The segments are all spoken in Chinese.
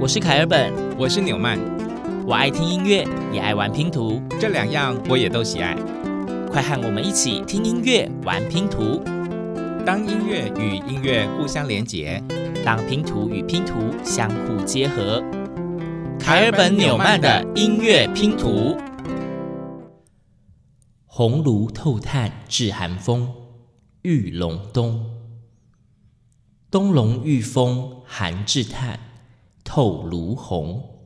我是凯尔本，我是纽曼，我爱听音乐，也爱玩拼图，这两样我也都喜爱。快和我们一起听音乐，玩拼图。当音乐与音乐互相连结，当拼图与拼图相互结合。凯尔本纽曼的音乐拼图。红炉透炭炙寒风，玉龙冬。冬笼御风寒炙炭。透炉红。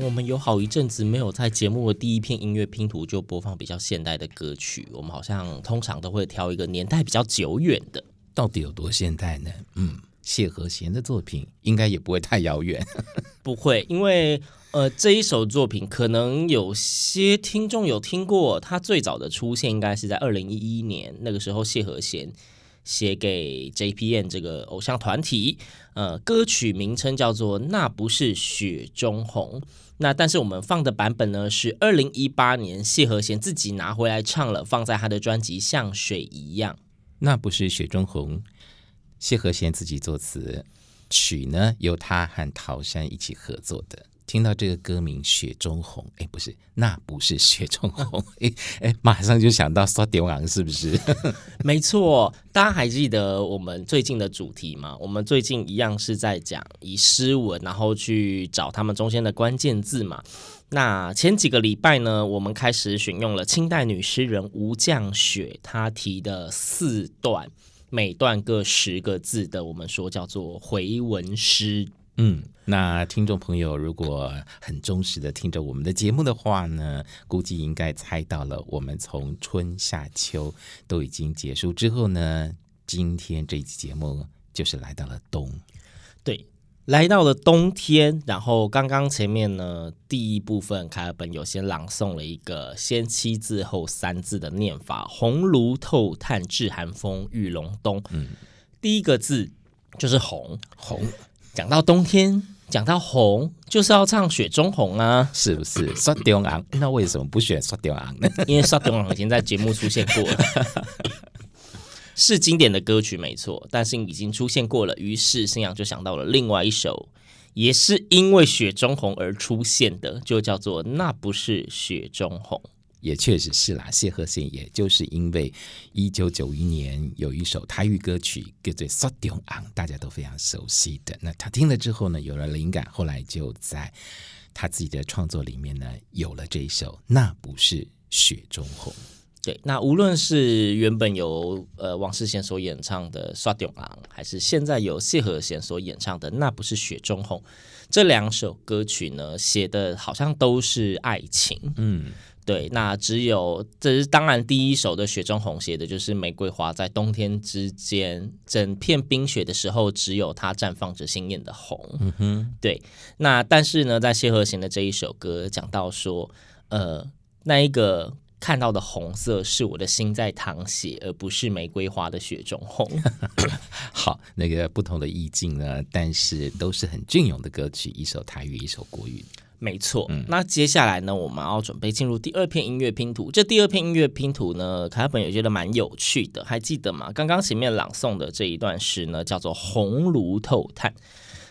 我们有好一阵子没有在节目的第一片音乐拼图就播放比较现代的歌曲，我们好像通常都会挑一个年代比较久远的。到底有多现代呢？嗯，谢和弦的作品应该也不会太遥远。不会，因为呃这一首作品可能有些听众有听过，它最早的出现应该是在二零一一年，那个时候谢和弦写给 JPN 这个偶像团体，呃，歌曲名称叫做《那不是雪中红》。那但是我们放的版本呢，是二零一八年谢和弦自己拿回来唱了，放在他的专辑《像水一样》。那不是雪中红，谢和弦自己作词，曲呢由他和陶山一起合作的。听到这个歌名《雪中红》，哎，不是，那不是雪中红，哎哎，马上就想到刷点王，是不是？没错，大家还记得我们最近的主题吗？我们最近一样是在讲以诗文，然后去找他们中间的关键字嘛。那前几个礼拜呢，我们开始选用了清代女诗人吴绛雪，她提的四段，每段各十个字的，我们说叫做回文诗。嗯，那听众朋友如果很忠实的听着我们的节目的话呢，估计应该猜到了，我们从春夏秋都已经结束之后呢，今天这一期节目就是来到了冬，对，来到了冬天。然后刚刚前面呢，第一部分凯尔本有先朗诵了一个先七字后三字的念法：红炉透炭炙寒风，玉龙冬。嗯，第一个字就是红红。讲到冬天，讲到红，就是要唱《雪中红》啊，是不是？刷中昂，那为什么不选刷中昂呢？因为刷中昂已经在节目出现过了，是经典的歌曲没错，但是已经出现过了。于是新阳就想到了另外一首，也是因为《雪中红》而出现的，就叫做《那不是雪中红》。也确实是啦，谢和弦也就是因为一九九一年有一首台语歌曲叫做《刷中昂》，大家都非常熟悉的。那他听了之后呢，有了灵感，后来就在他自己的创作里面呢，有了这一首《那不是雪中红》。对，那无论是原本由呃王世贤所演唱的《刷中昂》，还是现在由谢和弦所演唱的《那不是雪中红》，这两首歌曲呢，写的好像都是爱情。嗯。对，那只有这是当然，第一首的《雪中红》写的就是玫瑰花在冬天之间，整片冰雪的时候，只有它绽放着鲜艳的红。嗯哼，对。那但是呢，在谢和弦的这一首歌讲到说，呃，那一个看到的红色是我的心在淌血，而不是玫瑰花的雪中红。好，那个不同的意境呢，但是都是很隽永的歌曲，一首台语，一首国语。没错，嗯、那接下来呢，我们要准备进入第二篇音乐拼图。这第二篇音乐拼图呢，凯本也觉得蛮有趣的，还记得吗？刚刚前面朗诵的这一段诗呢，叫做《红炉透炭》。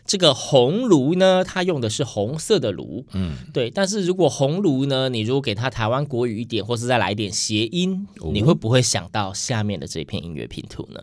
这个红炉呢，它用的是红色的炉，嗯，对。但是如果红炉呢，你如果给它台湾国语一点，或是再来一点谐音，哦、你会不会想到下面的这篇音乐拼图呢？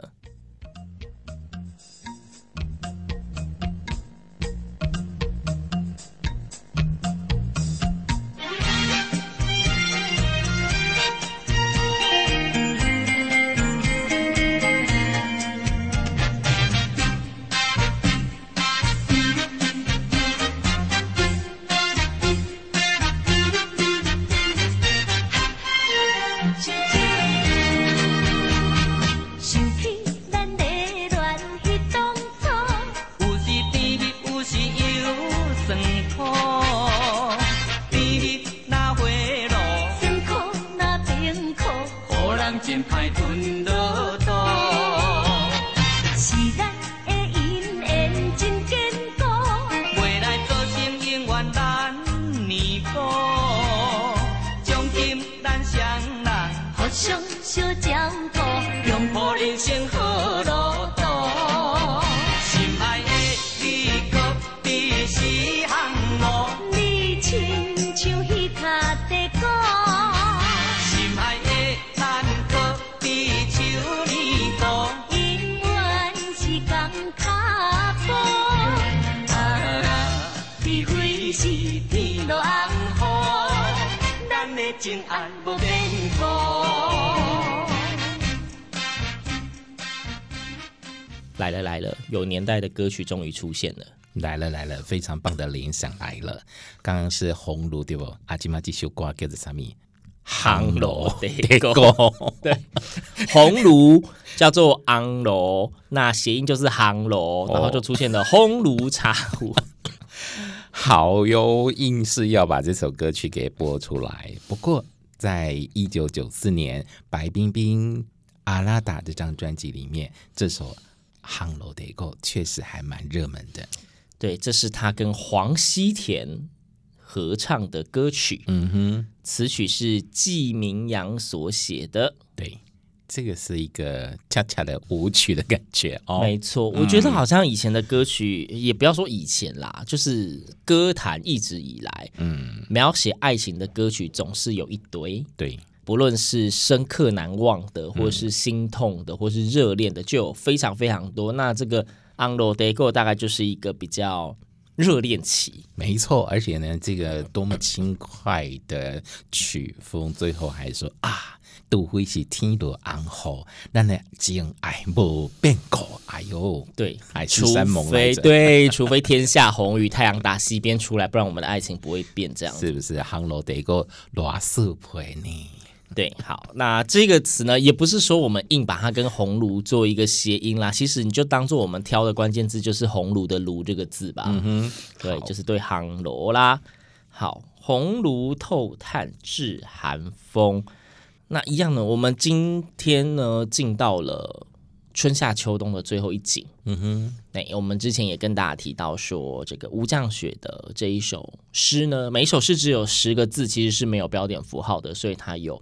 来了来了，有年代的歌曲终于出现了。来了来了，非常棒的联想来了。刚刚是红炉对不？阿基玛这首歌叫做什么？烘炉地沟。对，红炉叫做昂炉，那谐音就是烘炉，然后就出现了烘炉茶壶。好哟，硬是要把这首歌曲给播出来。不过，在一九九四年白冰冰阿拉达这张专辑里面，这首。烘炉地沟确实还蛮热门的，对，这是他跟黄西田合唱的歌曲，嗯哼，词曲是纪明阳所写的，对，这个是一个恰恰的舞曲的感觉哦，没错，我觉得好像以前的歌曲，嗯、也不要说以前啦，就是歌坛一直以来，嗯，描写爱情的歌曲总是有一堆，对。不论是深刻难忘的，或是心痛的，嗯、或是热恋的，就有非常非常多。那这个《烘炉地沟》大概就是一个比较热恋期，没错。而且呢，这个多么轻快的曲风，最后还说啊，除非是天落红雨，咱的情爱无变过。哎呦，对，海誓山盟，除非对，除非天下红雨，太阳打西边出来，不然我们的爱情不会变这样。是不是？烘炉地沟偌适配呢？对，好，那这个词呢，也不是说我们硬把它跟红炉做一个谐音啦。其实你就当做我们挑的关键字就是红炉的炉这个字吧。嗯哼，对，就是对烘炉啦。好，红炉透炭致寒风。那一样的，我们今天呢进到了。春夏秋冬的最后一景，嗯哼，那我们之前也跟大家提到说，这个吴降雪的这一首诗呢，每一首诗只有十个字，其实是没有标点符号的，所以它有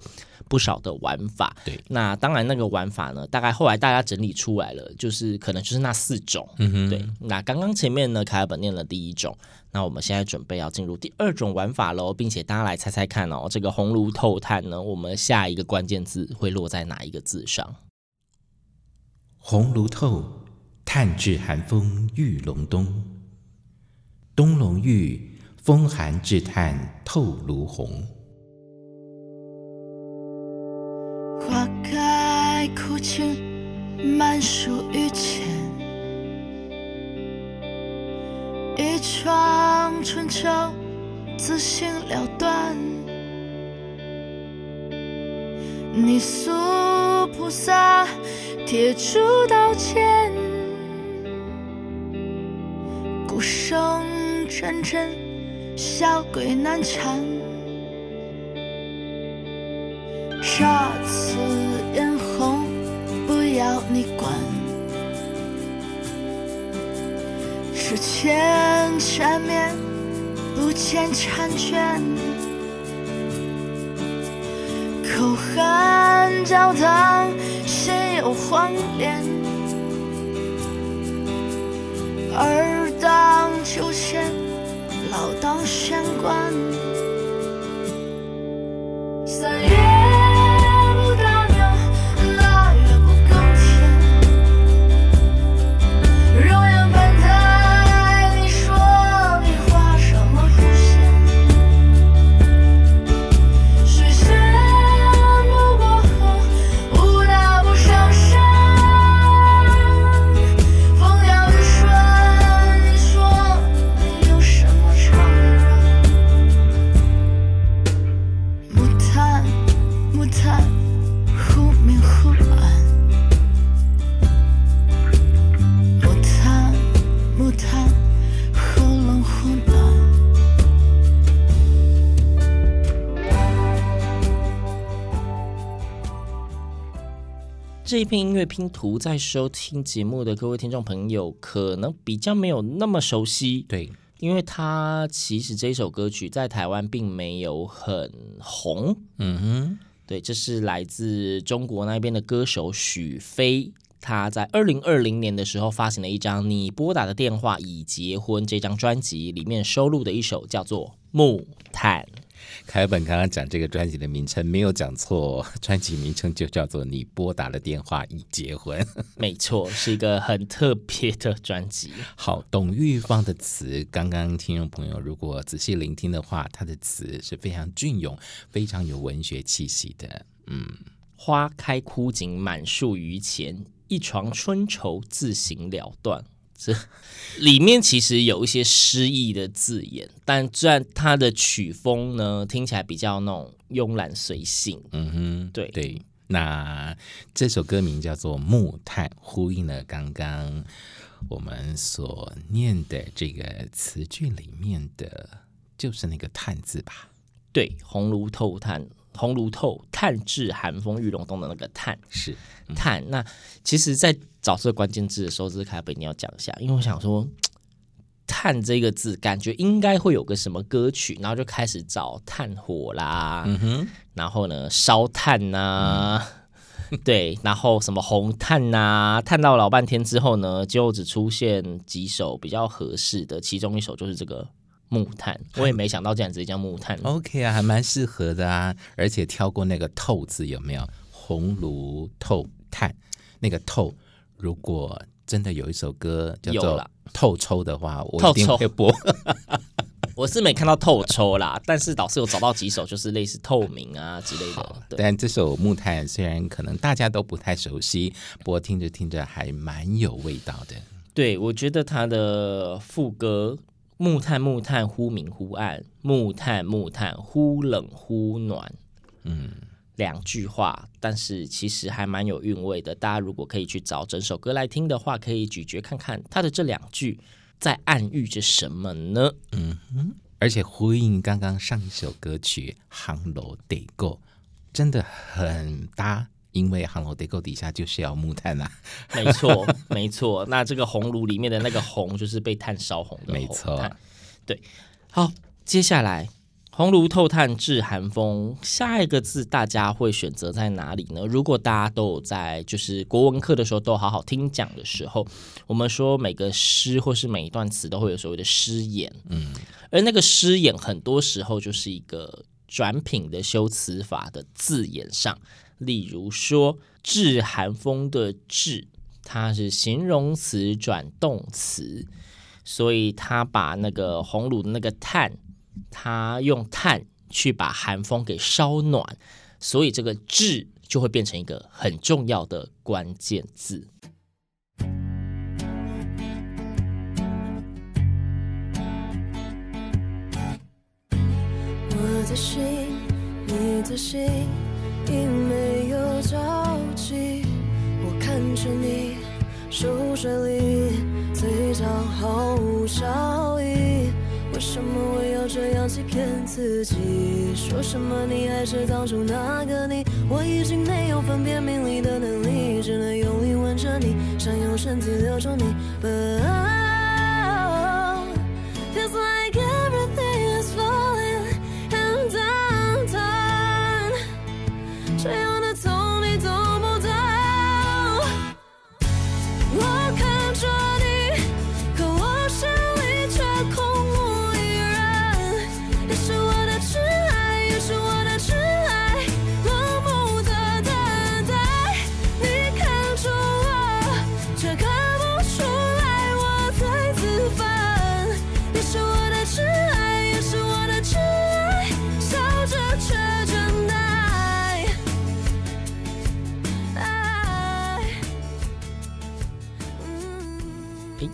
不少的玩法。对，那当然那个玩法呢，大概后来大家整理出来了，就是可能就是那四种。嗯哼，对。那刚刚前面呢，凯尔本念了第一种，那我们现在准备要进入第二种玩法喽，并且大家来猜猜看哦，这个红炉透炭呢，我们下一个关键字会落在哪一个字上？红炉透，炭致寒风玉龙冬。冬龙玉，风寒致炭透炉红。花开哭泣，满树雨前。一窗春秋，自行了断。你素菩萨。铁柱刀剑，鼓声阵阵，小鬼难缠。姹紫嫣红，不要你管。世间缠绵，不欠婵娟，口含教堂，谁有黄脸？儿荡秋千，老当玄关。这一篇音乐拼图，在收听节目的各位听众朋友，可能比较没有那么熟悉。对，因为它其实这一首歌曲在台湾并没有很红。嗯哼，对，这是来自中国那边的歌手许飞，他在二零二零年的时候发行了一张《你拨打的电话已结婚》这张专辑，里面收录的一首叫做《木炭》。楷尔本刚刚讲这个专辑的名称没有讲错，专辑名称就叫做《你拨打的电话已结婚》。没错，是一个很特别的专辑。好，董玉芳的词，刚刚听众朋友如果仔细聆听的话，她的词是非常隽永、非常有文学气息的。嗯，花开枯井满树榆钱，一床春愁自行了断。这 里面其实有一些诗意的字眼，但虽然它的曲风呢听起来比较那种慵懒随性，嗯哼，对对。那这首歌名叫做《木炭》，呼应了刚刚我们所念的这个词句里面的，就是那个“炭”字吧？对，红炉透炭。红炉透，炭炙寒风玉龙洞的那个炭是、嗯、炭。那其实，在找这个关键字的时候，这是楷尔本你要讲一下，因为我想说，炭这个字感觉应该会有个什么歌曲，然后就开始找炭火啦，嗯哼，然后呢烧炭呐、啊，嗯、对，然后什么红炭呐、啊，炭到老半天之后呢，就只出现几首比较合适的，其中一首就是这个。木炭，我也没想到这样直接叫木炭。OK 啊，还蛮适合的啊，而且跳过那个“透”字有没有？红炉透炭，那个“透”，如果真的有一首歌叫做《透抽》的话，我一定会播。我是没看到透抽啦，但是老师有找到几首，就是类似透明啊之类的。但这首木炭虽然可能大家都不太熟悉，不过听着听着还蛮有味道的。对，我觉得他的副歌。木炭木炭忽明忽暗，木炭木炭忽冷忽暖。嗯，两句话，但是其实还蛮有韵味的。大家如果可以去找整首歌来听的话，可以咀嚼看看它的这两句在暗喻着什么呢？嗯哼，而且呼应刚刚上一首歌曲《烘炉地沟》，真的很搭。因为烘炉地沟底下就是要木炭呐、啊，没错没错。那这个红炉里面的那个红，就是被炭烧红的 红。没错，对。好，接下来红炉透炭炙寒风，下一个字大家会选择在哪里呢？如果大家都有在就是国文课的时候都好好听讲的时候，我们说每个诗或是每一段词都会有所谓的诗眼，嗯，而那个诗眼很多时候就是一个转品的修辞法的字眼上。例如说“炙寒风”的“炙”，它是形容词转动词，所以他把那个红炉的那个炭，他用炭去把寒风给烧暖，所以这个“炙”就会变成一个很重要的关键字。我的心，你的心。已没有交集，我看着你手水里，嘴角毫无笑意。为什么我要这样欺骗自己？说什么你还是当初那个你？我已经没有分辨名利的能力，只能用力吻着你，想用身体留住你。But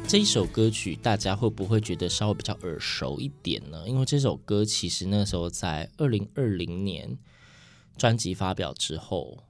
这一首歌曲大家会不会觉得稍微比较耳熟一点呢？因为这首歌其实那时候在二零二零年专辑发表之后，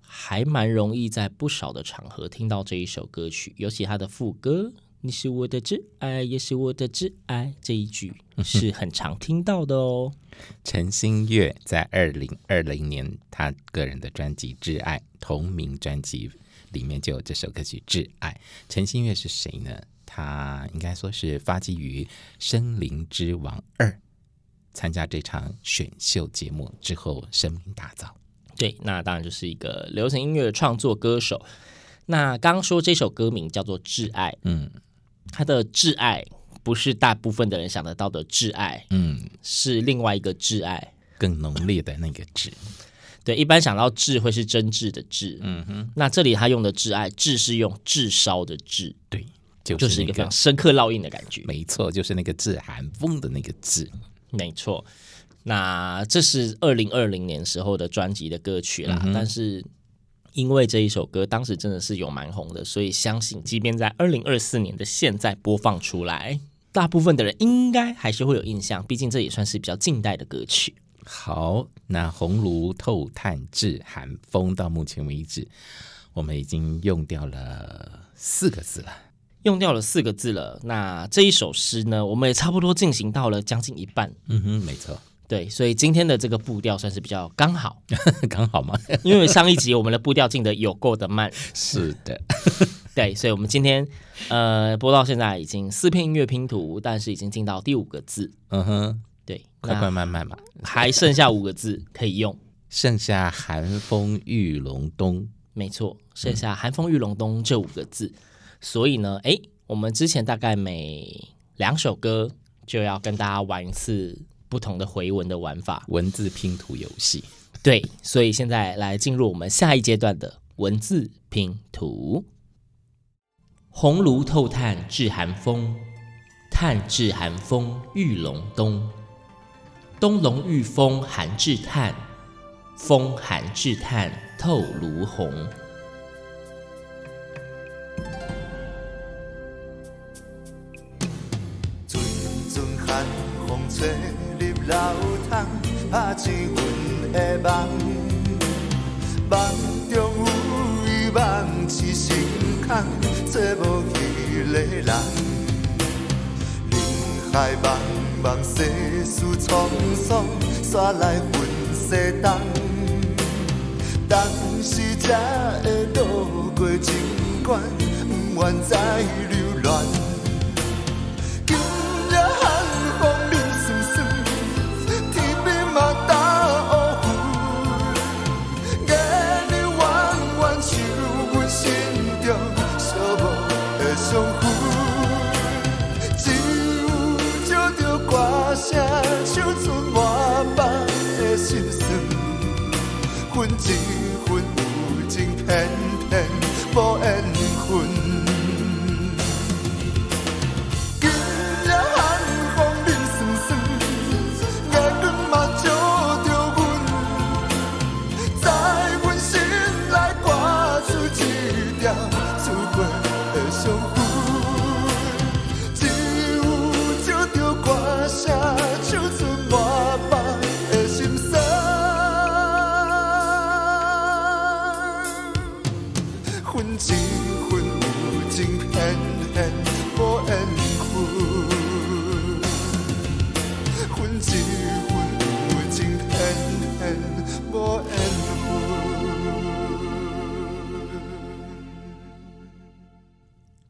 还蛮容易在不少的场合听到这一首歌曲，尤其它的副歌。你是我的挚爱，也是我的挚爱。这一句是很常听到的哦。陈星月在二零二零年他个人的专辑《挚爱》同名专辑里面就有这首歌曲《挚爱》。陈星月是谁呢？他应该说是发迹于《森林之王二》，参加这场选秀节目之后声名大噪。对，那当然就是一个流行音乐的创作歌手。那刚刚说这首歌名叫做《挚爱》，嗯。他的挚爱不是大部分的人想得到的挚爱，嗯，是另外一个挚爱，更浓烈的那个挚。对，一般想到挚会是真挚的挚，嗯哼。那这里他用的挚爱，挚是用炙烧的炙，对，就是，就是一个非常深刻烙印的感觉。没错，就是那个致寒风的那个字。没错，那这是二零二零年时候的专辑的歌曲啦，嗯、但是。因为这一首歌当时真的是有蛮红的，所以相信即便在二零二四年的现在播放出来，大部分的人应该还是会有印象。毕竟这也算是比较近代的歌曲。好，那红炉透炭致寒风到目前为止，我们已经用掉了四个字了，用掉了四个字了。那这一首诗呢，我们也差不多进行到了将近一半。嗯哼，没错。对，所以今天的这个步调算是比较刚好，刚好吗？因为上一集我们的步调进的有够的慢。是的，对，所以我们今天呃播到现在已经四片音乐拼图，但是已经进到第五个字。嗯哼，对，快快慢慢嘛，还剩下五个字可以用，剩下寒风玉龙冬。没错，剩下寒风玉龙冬这五个字。嗯、所以呢，哎，我们之前大概每两首歌就要跟大家玩一次。不同的回文的玩法，文字拼图游戏。对，所以现在来进入我们下一阶段的文字拼图。红炉透炭炙寒风，炭炙寒风玉龙冬。冬龙遇风寒炙炭，风寒炙炭透炉红。梦，梦中有伊梦痴心空，找无彼个人。人海茫茫，世事沧桑，煞来分西东。当时才会渡过情关，不愿再流 You.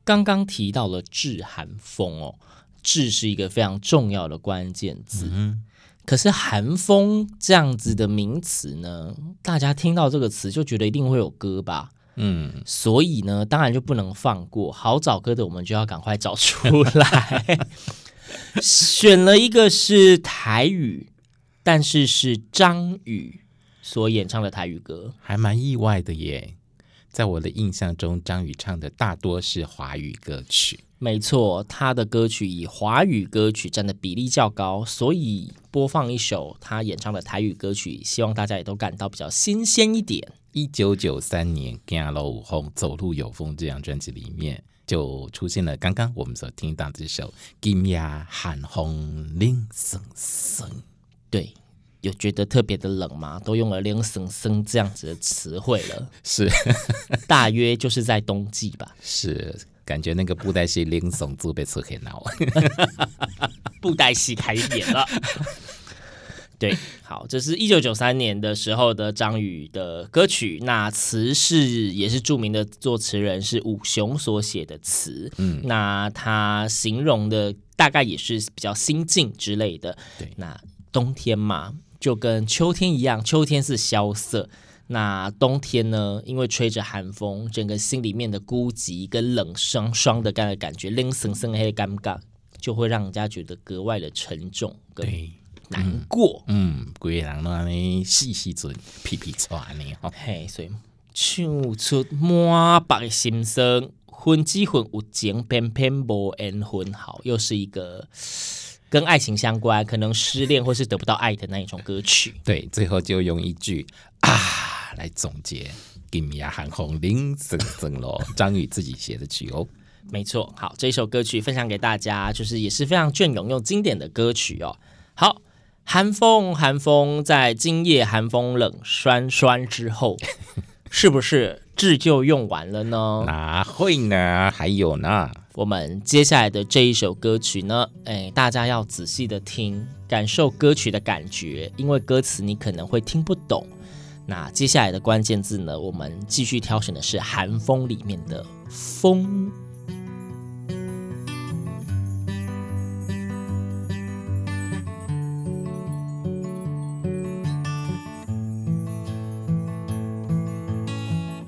刚刚提到了致寒风哦，致是一个非常重要的关键字。嗯，可是寒风这样子的名词呢，大家听到这个词就觉得一定会有歌吧？嗯，所以呢，当然就不能放过好找歌的，我们就要赶快找出来。选了一个是台语，但是是张宇所演唱的台语歌，还蛮意外的耶。在我的印象中，张宇唱的大多是华语歌曲。没错，他的歌曲以华语歌曲占的比例较高，所以播放一首他演唱的台语歌曲，希望大家也都感到比较新鲜一点。一九九三年《行路有风，走路有风》这张专辑里面，就出现了刚刚我们所听到这首《今夜寒风冷森森》。对。有觉得特别的冷吗？都用了“冷森森”这样子的词汇了，是，大约就是在冬季吧。是，感觉那个布袋戏冷森就被吃黑脑，布袋戏开演了。对，好，这是一九九三年的时候的张宇的歌曲，那词是也是著名的作词人是武雄所写的词，嗯，那他形容的大概也是比较心境之类的。对，那冬天嘛。就跟秋天一样，秋天是萧瑟，那冬天呢？因为吹着寒风，整个心里面的孤寂跟冷霜霜的感感觉，冷森森黑尴尬，就会让人家觉得格外的沉重跟难过。嗯，鬼人那里细细嘴皮皮喘呢，嘿，所以唱出满白的心声，分只分有情，偏偏无缘分，好，又是一个。跟爱情相关，可能失恋或是得不到爱的那一种歌曲。对，最后就用一句啊来总结：今夜寒风冷森森咯。张宇自己写的曲哦，没错。好，这一首歌曲分享给大家，就是也是非常隽永又经典的歌曲哦。好，寒风寒风，在今夜寒风冷酸酸之后，是不是字就用完了呢？哪会呢？还有呢。我们接下来的这一首歌曲呢，哎，大家要仔细的听，感受歌曲的感觉，因为歌词你可能会听不懂。那接下来的关键字呢，我们继续挑选的是《寒风》里面的“风”。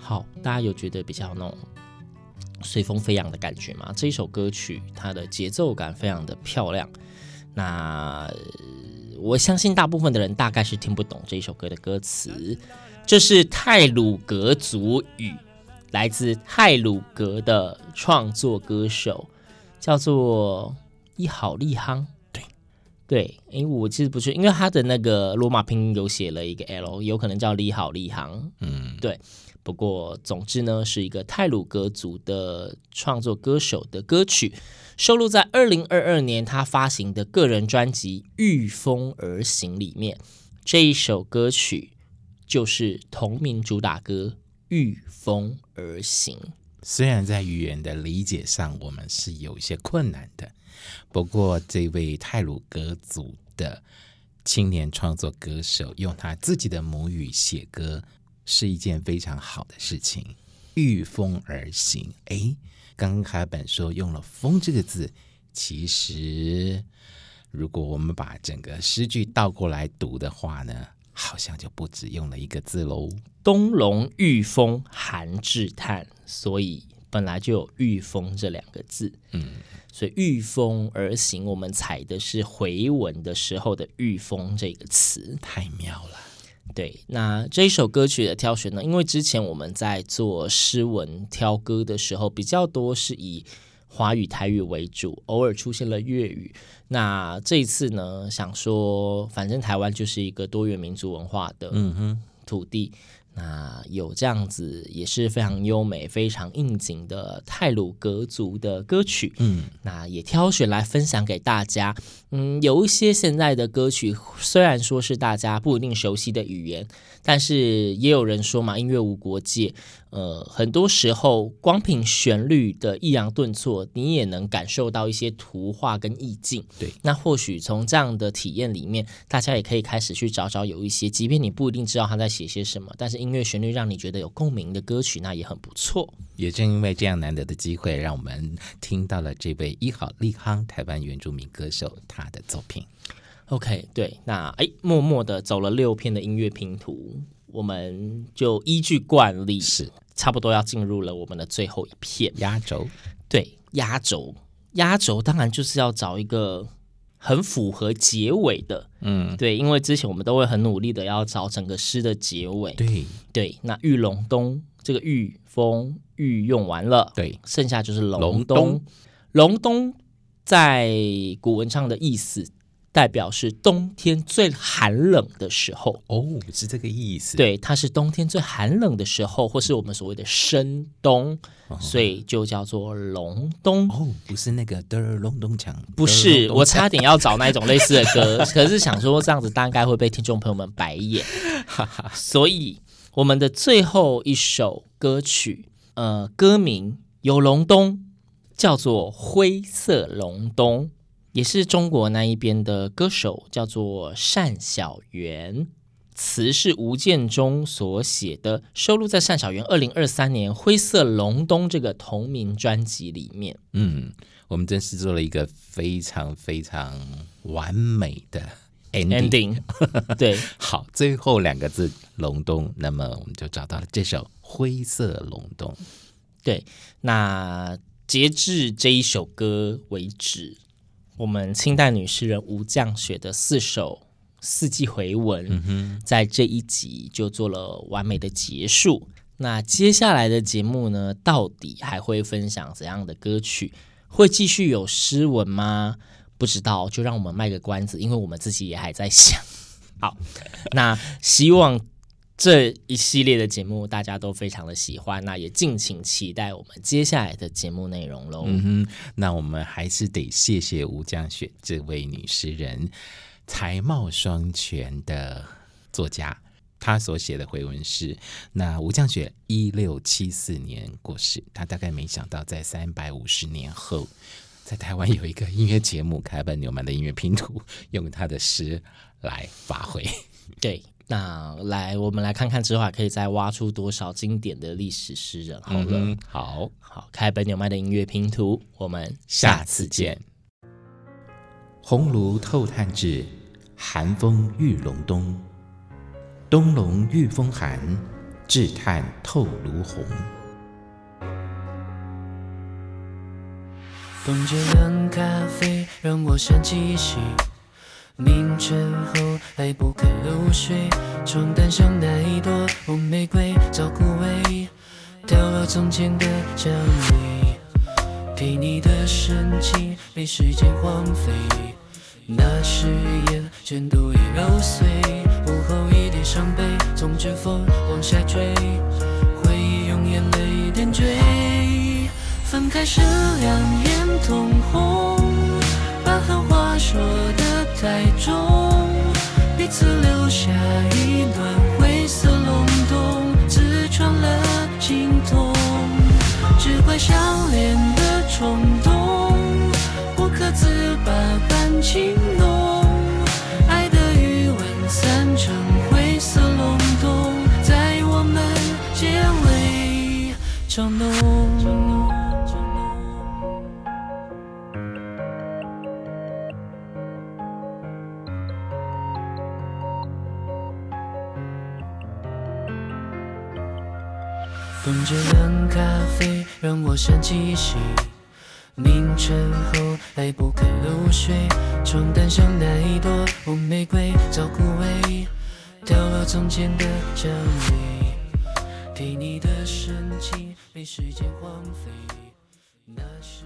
好，大家有觉得比较那种随风飞扬的感觉嘛？这一首歌曲它的节奏感非常的漂亮，那。我相信大部分的人大概是听不懂这一首歌的歌词，这是泰鲁格族语，来自泰鲁格的创作歌手，叫做伊好利夯。对对，因为我其实不是，因为他的那个罗马拼音有写了一个 L，有可能叫利好利夯。嗯，对。不过总之呢，是一个泰鲁格族的创作歌手的歌曲。收录在二零二二年他发行的个人专辑《御风而行》里面，这一首歌曲就是同名主打歌《御风而行》。虽然在语言的理解上我们是有一些困难的，不过这位泰鲁格族的青年创作歌手用他自己的母语写歌是一件非常好的事情。《御风而行》，哎。刚刚海本说用了“风”这个字，其实如果我们把整个诗句倒过来读的话呢，好像就不止用了一个字喽。东龙御风寒至叹，所以本来就有“御风”这两个字。嗯，所以“御风而行”，我们采的是回文的时候的“御风”这个词，太妙了。对，那这一首歌曲的挑选呢，因为之前我们在做诗文挑歌的时候，比较多是以华语、台语为主，偶尔出现了粤语。那这一次呢，想说，反正台湾就是一个多元民族文化的土地，那有这样子也是非常优美、非常应景的泰鲁格族的歌曲，嗯，那也挑选来分享给大家。嗯，有一些现在的歌曲虽然说是大家不一定熟悉的语言，但是也有人说嘛，音乐无国界。呃，很多时候光凭旋律的抑扬顿挫，你也能感受到一些图画跟意境。对，那或许从这样的体验里面，大家也可以开始去找找有一些，即便你不一定知道他在写些什么，但是音乐旋律让你觉得有共鸣的歌曲，那也很不错。也正因为这样难得的机会，让我们听到了这位伊好利康台湾原住民歌手他的作品。OK，对，那哎，默默的走了六片的音乐拼图，我们就依据惯例是。差不多要进入了我们的最后一片压轴，对，压轴，压轴当然就是要找一个很符合结尾的，嗯，对，因为之前我们都会很努力的要找整个诗的结尾，对。对，那玉龙冬这个玉风玉用完了，对，剩下就是龙冬，龙冬。在古文上的意思。代表是冬天最寒冷的时候哦，是这个意思。对，它是冬天最寒冷的时候，或是我们所谓的深冬，哦、所以就叫做隆冬。哦，不是那个的隆冬锵，不是，我差点要找那种类似的歌，可是想说这样子大概会被听众朋友们白眼，所以我们的最后一首歌曲，呃，歌名有隆冬，叫做《灰色隆冬》。也是中国那一边的歌手，叫做单小元，词是吴建中所写的，收录在单小元二零二三年《灰色隆冬》这个同名专辑里面。嗯，我们真是做了一个非常非常完美的 ending。Ending 对，好，最后两个字“隆冬”，那么我们就找到了这首《灰色隆冬》。对，那截至这一首歌为止。我们清代女诗人吴绛雪的四首四季回文，嗯，在这一集就做了完美的结束。那接下来的节目呢，到底还会分享怎样的歌曲？会继续有诗文吗？不知道，就让我们卖个关子，因为我们自己也还在想。好，那希望。这一系列的节目大家都非常的喜欢，那也敬请期待我们接下来的节目内容喽。嗯哼，那我们还是得谢谢吴江雪这位女诗人，才貌双全的作家。她所写的回文是：那吴江雪一六七四年过世，她大概没想到在三百五十年后，在台湾有一个音乐节目《凯本纽曼的音乐拼图》，用她的诗来发挥。对。那来，我们来看看之后还可以再挖出多少经典的历史诗人。好了，嗯、好好，开本纽曼的音乐拼图，我们下次见。红炉透炭炙，寒风御隆冬。冬笼遇风寒，炙炭透炉红。冬至冷咖啡，让我想起昔。凌晨后来不肯入睡，床单上那一朵红玫瑰早枯萎，掉落从前的香味，陪你的深情被时间荒废，那誓言全都已揉碎，午后一点伤悲，从指缝往下坠，回忆用眼泪点缀，分开时两眼通红，狠话说的。太重，彼此留下一段灰色隆冬，刺穿了心痛，只怪相恋的冲动，不可自拔般情晨起醒。凌晨后来不肯入睡，床单上那一朵红玫瑰早枯萎，掉落从前的香味，陪你的深情被时间荒废，那是。